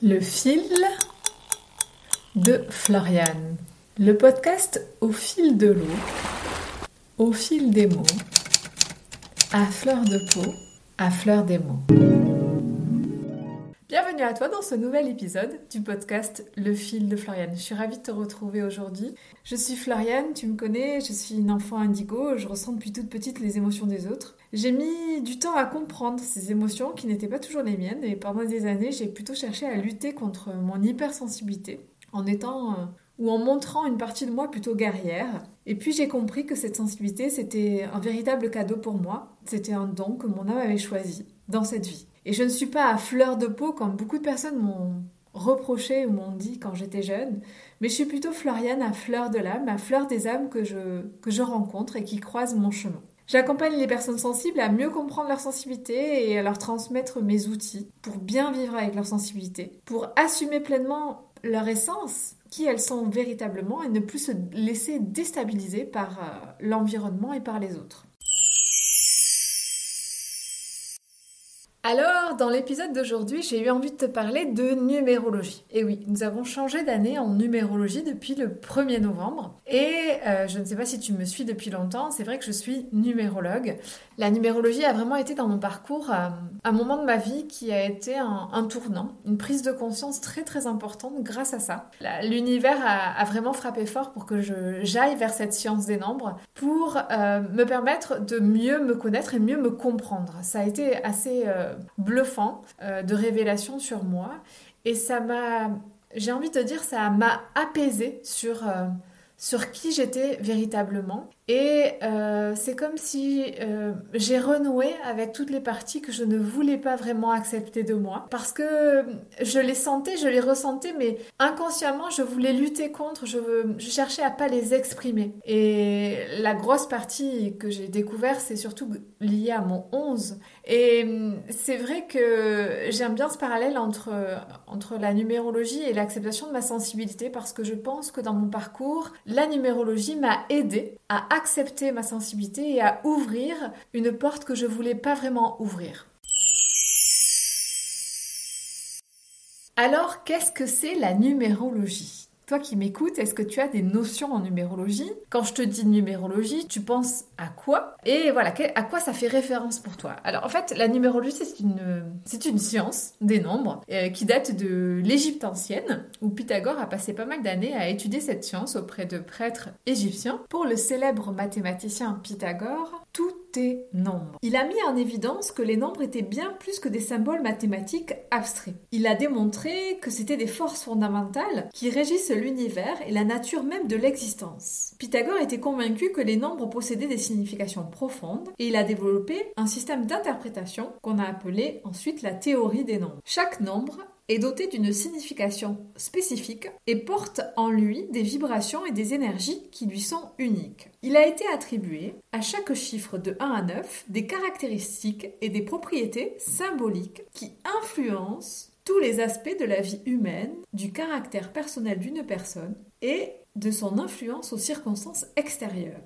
Le fil de Floriane. Le podcast au fil de l'eau, au fil des mots, à fleur de peau, à fleur des mots. À toi dans ce nouvel épisode du podcast Le fil de Floriane. Je suis ravie de te retrouver aujourd'hui. Je suis Floriane, tu me connais, je suis une enfant indigo, je ressens depuis toute petite les émotions des autres. J'ai mis du temps à comprendre ces émotions qui n'étaient pas toujours les miennes et pendant des années j'ai plutôt cherché à lutter contre mon hypersensibilité en étant euh, ou en montrant une partie de moi plutôt guerrière. Et puis j'ai compris que cette sensibilité c'était un véritable cadeau pour moi, c'était un don que mon âme avait choisi dans cette vie. Et je ne suis pas à fleur de peau comme beaucoup de personnes m'ont reproché ou m'ont dit quand j'étais jeune, mais je suis plutôt Floriane à fleur de l'âme, à fleur des âmes que je, que je rencontre et qui croisent mon chemin. J'accompagne les personnes sensibles à mieux comprendre leur sensibilité et à leur transmettre mes outils pour bien vivre avec leur sensibilité, pour assumer pleinement leur essence, qui elles sont véritablement et ne plus se laisser déstabiliser par euh, l'environnement et par les autres. Alors, dans l'épisode d'aujourd'hui, j'ai eu envie de te parler de numérologie. Et oui, nous avons changé d'année en numérologie depuis le 1er novembre. Et euh, je ne sais pas si tu me suis depuis longtemps, c'est vrai que je suis numérologue. La numérologie a vraiment été dans mon parcours euh, un moment de ma vie qui a été un, tournant, une prise de conscience très très importante grâce à ça. L'univers a, vraiment frappé fort pour que j'aille vers cette science des nombres, pour euh, me permettre de mieux me connaître et mieux me comprendre. Ça a été assez bluffant euh, de révélations sur moi. Et ça m'a, j'ai envie de dire, ça m'a apaisé sur, euh, sur qui j'étais véritablement. Et euh, c'est comme si euh, j'ai renoué avec toutes les parties que je ne voulais pas vraiment accepter de moi. Parce que je les sentais, je les ressentais, mais inconsciemment, je voulais lutter contre, je, cherchais à pas les exprimer. Et la grosse partie que j'ai découvert, c'est surtout lié à mon 11. Et hum, c'est vrai que j'aime bien ce parallèle entre, entre la numérologie et l'acceptation de ma sensibilité parce que je pense que dans mon parcours, la numérologie m'a aidé à accepter ma sensibilité et à ouvrir une porte que je voulais pas vraiment ouvrir. Alors, qu'est-ce que c'est la numérologie? Toi qui m'écoutes, est-ce que tu as des notions en numérologie? Quand je te dis numérologie, tu penses à quoi? Et voilà, à quoi ça fait référence pour toi? Alors en fait, la numérologie, c'est une, science des nombres euh, qui date de l'Égypte ancienne, où Pythagore a passé pas mal d'années à étudier cette science auprès de prêtres égyptiens. Pour le célèbre mathématicien Pythagore, tout Il a mis en évidence que les nombres étaient bien plus que des symboles mathématiques abstraits. Il a démontré que c'était des forces fondamentales qui régissent l'univers et la nature même de l'existence. Pythagore était convaincu que les nombres possédaient des significations profondes et il a développé un système d'interprétation qu'on a appelé ensuite la théorie des nombres. Chaque nombre est doté d'une signification spécifique et porte en lui des vibrations et des énergies qui lui sont uniques. Il a été attribué à chaque chiffre de 1 à 9 des caractéristiques et des propriétés symboliques qui influencent tous les aspects de la vie humaine, du caractère personnel d'une personne et de son influence aux circonstances extérieures.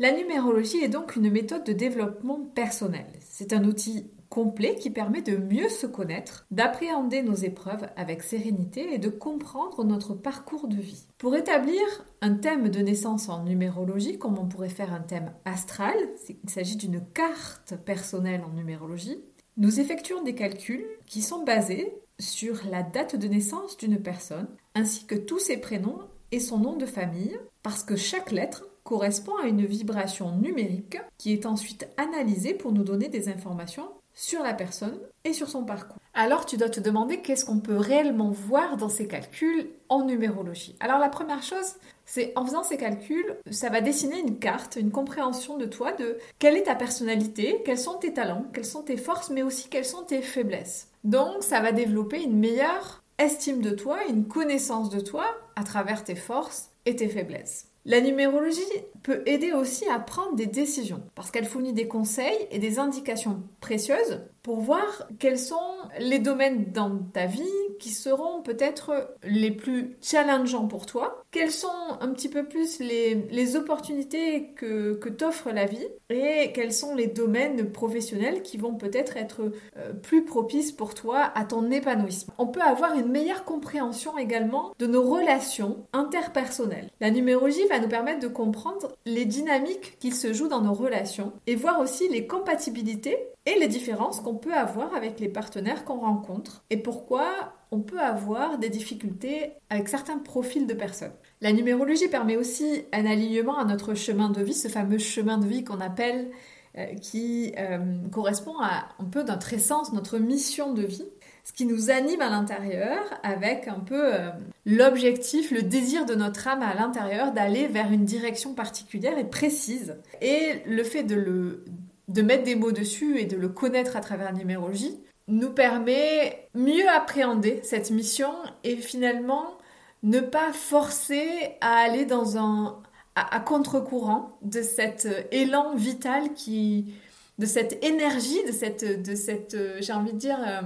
La numérologie est donc une méthode de développement personnel. C'est un outil complet qui permet de mieux se connaître, d'appréhender nos épreuves avec sérénité et de comprendre notre parcours de vie. Pour établir un thème de naissance en numérologie, comme on pourrait faire un thème astral, il s'agit d'une carte personnelle en numérologie, nous effectuons des calculs qui sont basés sur la date de naissance d'une personne, ainsi que tous ses prénoms et son nom de famille, parce que chaque lettre correspond à une vibration numérique qui est ensuite analysée pour nous donner des informations sur la personne et sur son parcours. Alors tu dois te demander qu'est-ce qu'on peut réellement voir dans ces calculs en numérologie. Alors la première chose, c'est en faisant ces calculs, ça va dessiner une carte, une compréhension de toi, de quelle est ta personnalité, quels sont tes talents, quelles sont tes forces, mais aussi quelles sont tes faiblesses. Donc ça va développer une meilleure estime de toi, une connaissance de toi à travers tes forces et tes faiblesses. La numérologie peut aider aussi à prendre des décisions parce qu'elle fournit des conseils et des indications précieuses pour voir quels sont les domaines dans ta vie qui seront peut-être les plus challengeants pour toi, quelles sont un petit peu plus les, opportunités que, que t'offre la vie et quels sont les domaines professionnels qui vont peut-être être, euh, plus propices pour toi à ton épanouissement. On peut avoir une meilleure compréhension également de nos relations interpersonnelles. La numérologie va nous permettre de comprendre les dynamiques qui se jouent dans nos relations et voir aussi les compatibilités et les différences qu'on peut avoir avec les partenaires qu'on rencontre et pourquoi on peut avoir des difficultés avec certains profils de personnes. La numérologie permet aussi un alignement à notre chemin de vie, ce fameux chemin de vie qu'on appelle euh, qui euh, correspond à un peu notre essence, notre mission de vie, ce qui nous anime à l'intérieur avec un peu euh, l'objectif, le désir de notre âme à l'intérieur d'aller vers une direction particulière et précise. Et le fait de le de mettre des mots dessus et de le connaître à travers la numérologie nous permet mieux appréhender cette mission et finalement ne pas forcer à aller dans un à, contre-courant de cet élan vital qui de cette énergie de cette de cette j'ai envie de dire euh,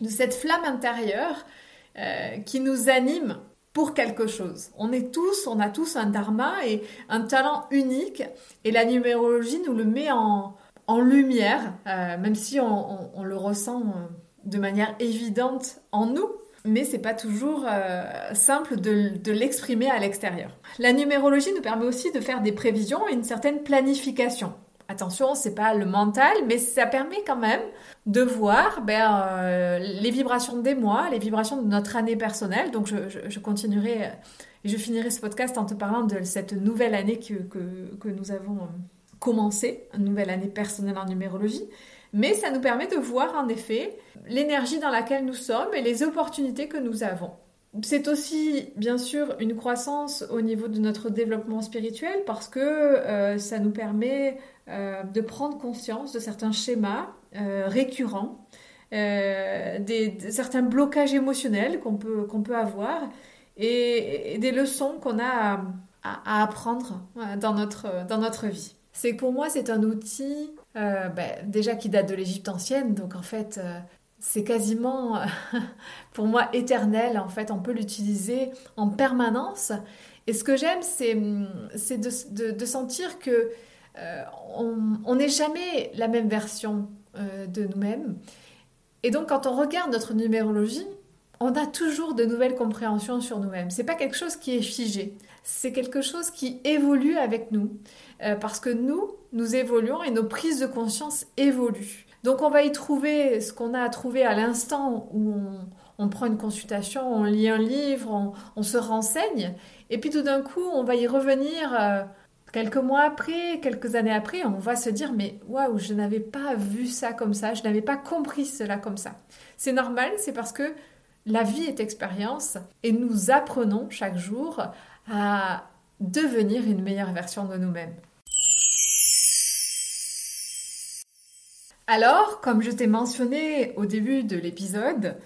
de cette flamme intérieure euh, qui nous anime pour quelque chose. On est tous, on a tous un dharma et un talent unique et la numérologie nous le met en, lumière, euh, même si on, le ressent euh, de manière évidente en nous, mais c'est pas toujours euh, simple de, de l'exprimer à l'extérieur. La numérologie nous permet aussi de faire des prévisions et une certaine planification. Attention, c'est pas le mental, mais ça permet quand même de voir ben, euh, les vibrations des mois, les vibrations de notre année personnelle. Donc je, continuerai et je finirai ce podcast en te parlant de cette nouvelle année que, que, nous avons euh, commencé, une nouvelle année personnelle en numérologie. Mais ça nous permet de voir en effet l'énergie dans laquelle nous sommes et les opportunités que nous avons. C'est aussi bien sûr une croissance au niveau de notre développement spirituel parce que euh, ça nous permet euh, de prendre conscience de certains schémas euh, récurrents, des, certains blocages émotionnels qu'on peut, peut avoir et, des leçons qu'on a à, apprendre dans notre, dans notre vie. C'est pour moi c'est un outil ben, déjà qui date de l'Égypte ancienne, donc en fait c'est quasiment pour moi éternel. En fait, on peut l'utiliser en permanence. Et ce que j'aime, c'est, de, sentir que euh, on n'est jamais la même version euh, de nous-mêmes. Et donc, quand on regarde notre numérologie, on a toujours de nouvelles compréhensions sur nous-mêmes. C'est pas quelque chose qui est figé. C'est quelque chose qui évolue avec nous. Euh, parce que nous, nous évoluons et nos prises de conscience évoluent. Donc on va y trouver ce qu'on a à trouver à l'instant où on, prend une consultation, on lit un livre, on, se renseigne, et puis tout d'un coup on va y revenir euh, quelques mois après, quelques années après, on va se dire mais waouh, je n'avais pas vu ça comme ça, je n'avais pas compris cela comme ça. C'est normal, c'est parce que la vie est expérience et nous apprenons chaque jour à devenir une meilleure version de nous-mêmes. Alors, comme je t'ai mentionné au début de l'épisode,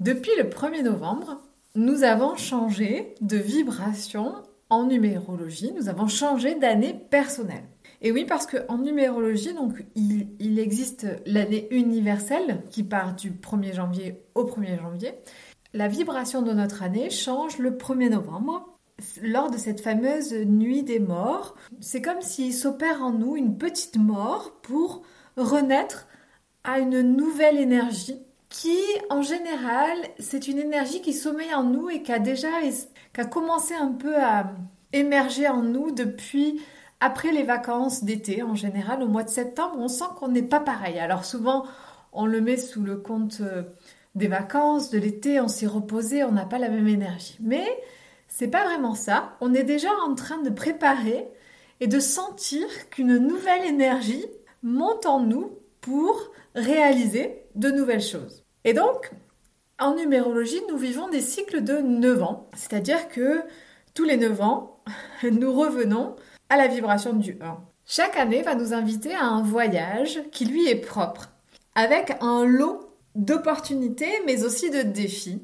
depuis le 1er novembre, nous avons changé de vibration en numérologie, nous avons changé d'année personnelle. Et oui, parce qu'en numérologie, donc, il, existe l'année universelle qui part du 1er janvier au 1er janvier. La vibration de notre année change le 1er novembre lors de cette fameuse nuit des morts. C'est comme s'il s'opère en nous une petite mort pour renaître à une nouvelle énergie qui, en général, c'est une énergie qui sommeille en nous et qui a déjà qui a commencé un peu à émerger en nous depuis après les vacances d'été. En général, au mois de septembre, on sent qu'on n'est pas pareil. Alors souvent, on le met sous le compte euh, des vacances, de l'été, on s'est reposé, on n'a pas la même énergie. Mais c'est pas vraiment ça. On est déjà en train de préparer et de sentir qu'une nouvelle énergie monte en nous pour réaliser de nouvelles choses. Et donc, en numérologie, nous vivons des cycles de 9 ans, c'est-à-dire que tous les 9 ans, nous revenons à la vibration du 1. Chaque année va nous inviter à un voyage qui lui est propre, avec un lot d'opportunités mais aussi de défis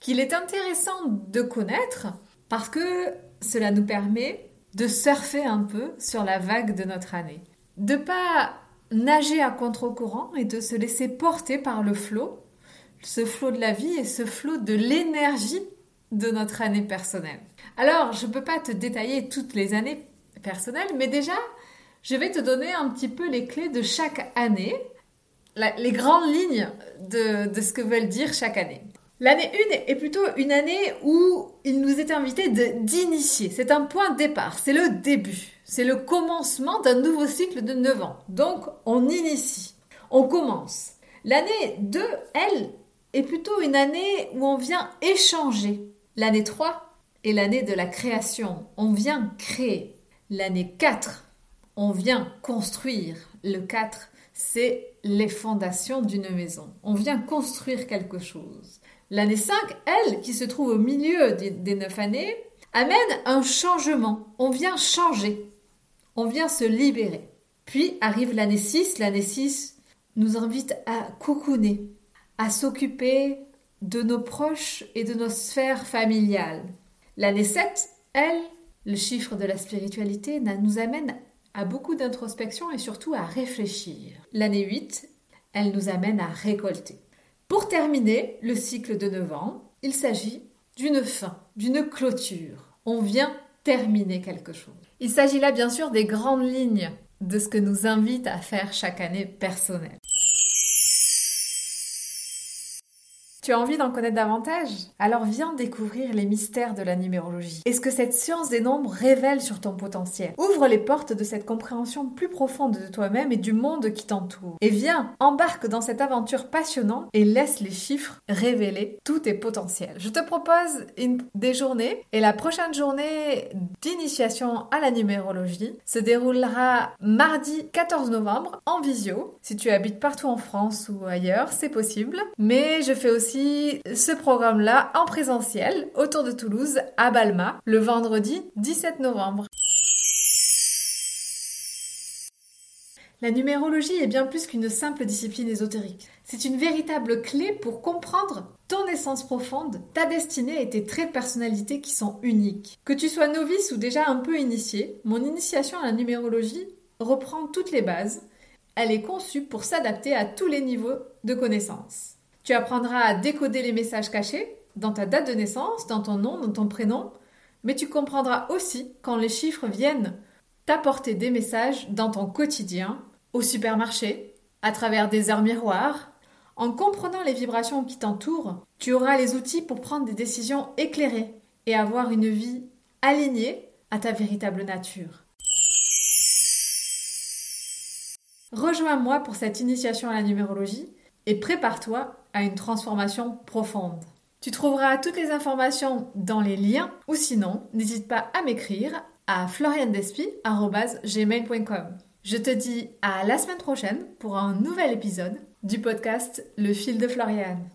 qu'il est intéressant de connaître parce que cela nous permet de surfer un peu sur la vague de notre année. De pas nager à contre-courant et de se laisser porter par le flot, ce flot de la vie et ce flot de l'énergie de notre année personnelle. Alors, je ne peux pas te détailler toutes les années personnelles, mais déjà, je vais te donner un petit peu les clés de chaque année, les grandes lignes de, de ce que veulent dire chaque année. L'année 1 est plutôt une année où il nous est invité d'initier. C'est un point de départ, c'est le début, c'est le commencement d'un nouveau cycle de 9 ans. Donc on initie, on commence. L'année 2, elle, est plutôt une année où on vient échanger. L'année 3 est l'année de la création, on vient créer. L'année 4, on vient construire. Le 4, c'est les fondations d'une maison. On vient construire quelque chose. L'année 5, elle, qui se trouve au milieu des, neuf années, amène un changement. On vient changer. On vient se libérer. Puis arrive l'année 6. L'année 6 nous invite à cocooner, à s'occuper de nos proches et de nos sphères familiales. L'année 7, elle, le chiffre de la spiritualité, nous amène à beaucoup d'introspection et surtout à réfléchir. L'année 8, elle nous amène à récolter. Pour terminer le cycle de 9 ans, il s'agit d'une fin, d'une clôture. On vient terminer quelque chose. Il s'agit là bien sûr des grandes lignes de ce que nous invite à faire chaque année personnelle. Tu as envie d'en connaître davantage? Alors viens découvrir les mystères de la numérologie et ce que cette science des nombres révèle sur ton potentiel? Ouvre les portes de cette compréhension plus profonde de toi-même et du monde qui t'entoure. Et viens, embarque dans cette aventure passionnante et laisse les chiffres révéler tous tes potentiels. Je te propose une, des journées et la prochaine journée d'initiation à la numérologie se déroulera mardi 14 novembre en visio. Si tu habites partout en France ou ailleurs, c'est possible. Mais je fais ce programme-là en présentiel autour de Toulouse à Balma le vendredi 17 novembre. La numérologie est bien plus qu'une simple discipline ésotérique. C'est une véritable clé pour comprendre ton essence profonde, ta destinée et tes traits de personnalité qui sont uniques. Que tu sois novice ou déjà un peu initié, mon initiation à la numérologie reprend toutes les bases. Elle est conçue pour s'adapter à tous les niveaux de connaissances. Tu apprendras à décoder les messages cachés dans ta date de naissance, dans ton nom, dans ton prénom, mais tu comprendras aussi quand les chiffres viennent t'apporter des messages dans ton quotidien, au supermarché, à travers des heures miroirs. En comprenant les vibrations qui t'entourent, tu auras les outils pour prendre des décisions éclairées et avoir une vie alignée à ta véritable nature. Rejoins-moi pour cette initiation à la numérologie et prépare-toi à une transformation profonde. Tu trouveras toutes les informations dans les liens ou sinon, n'hésite pas à m'écrire à floriandespi.gmail.com. Je te dis à la semaine prochaine pour un nouvel épisode du podcast Le fil de Floriane.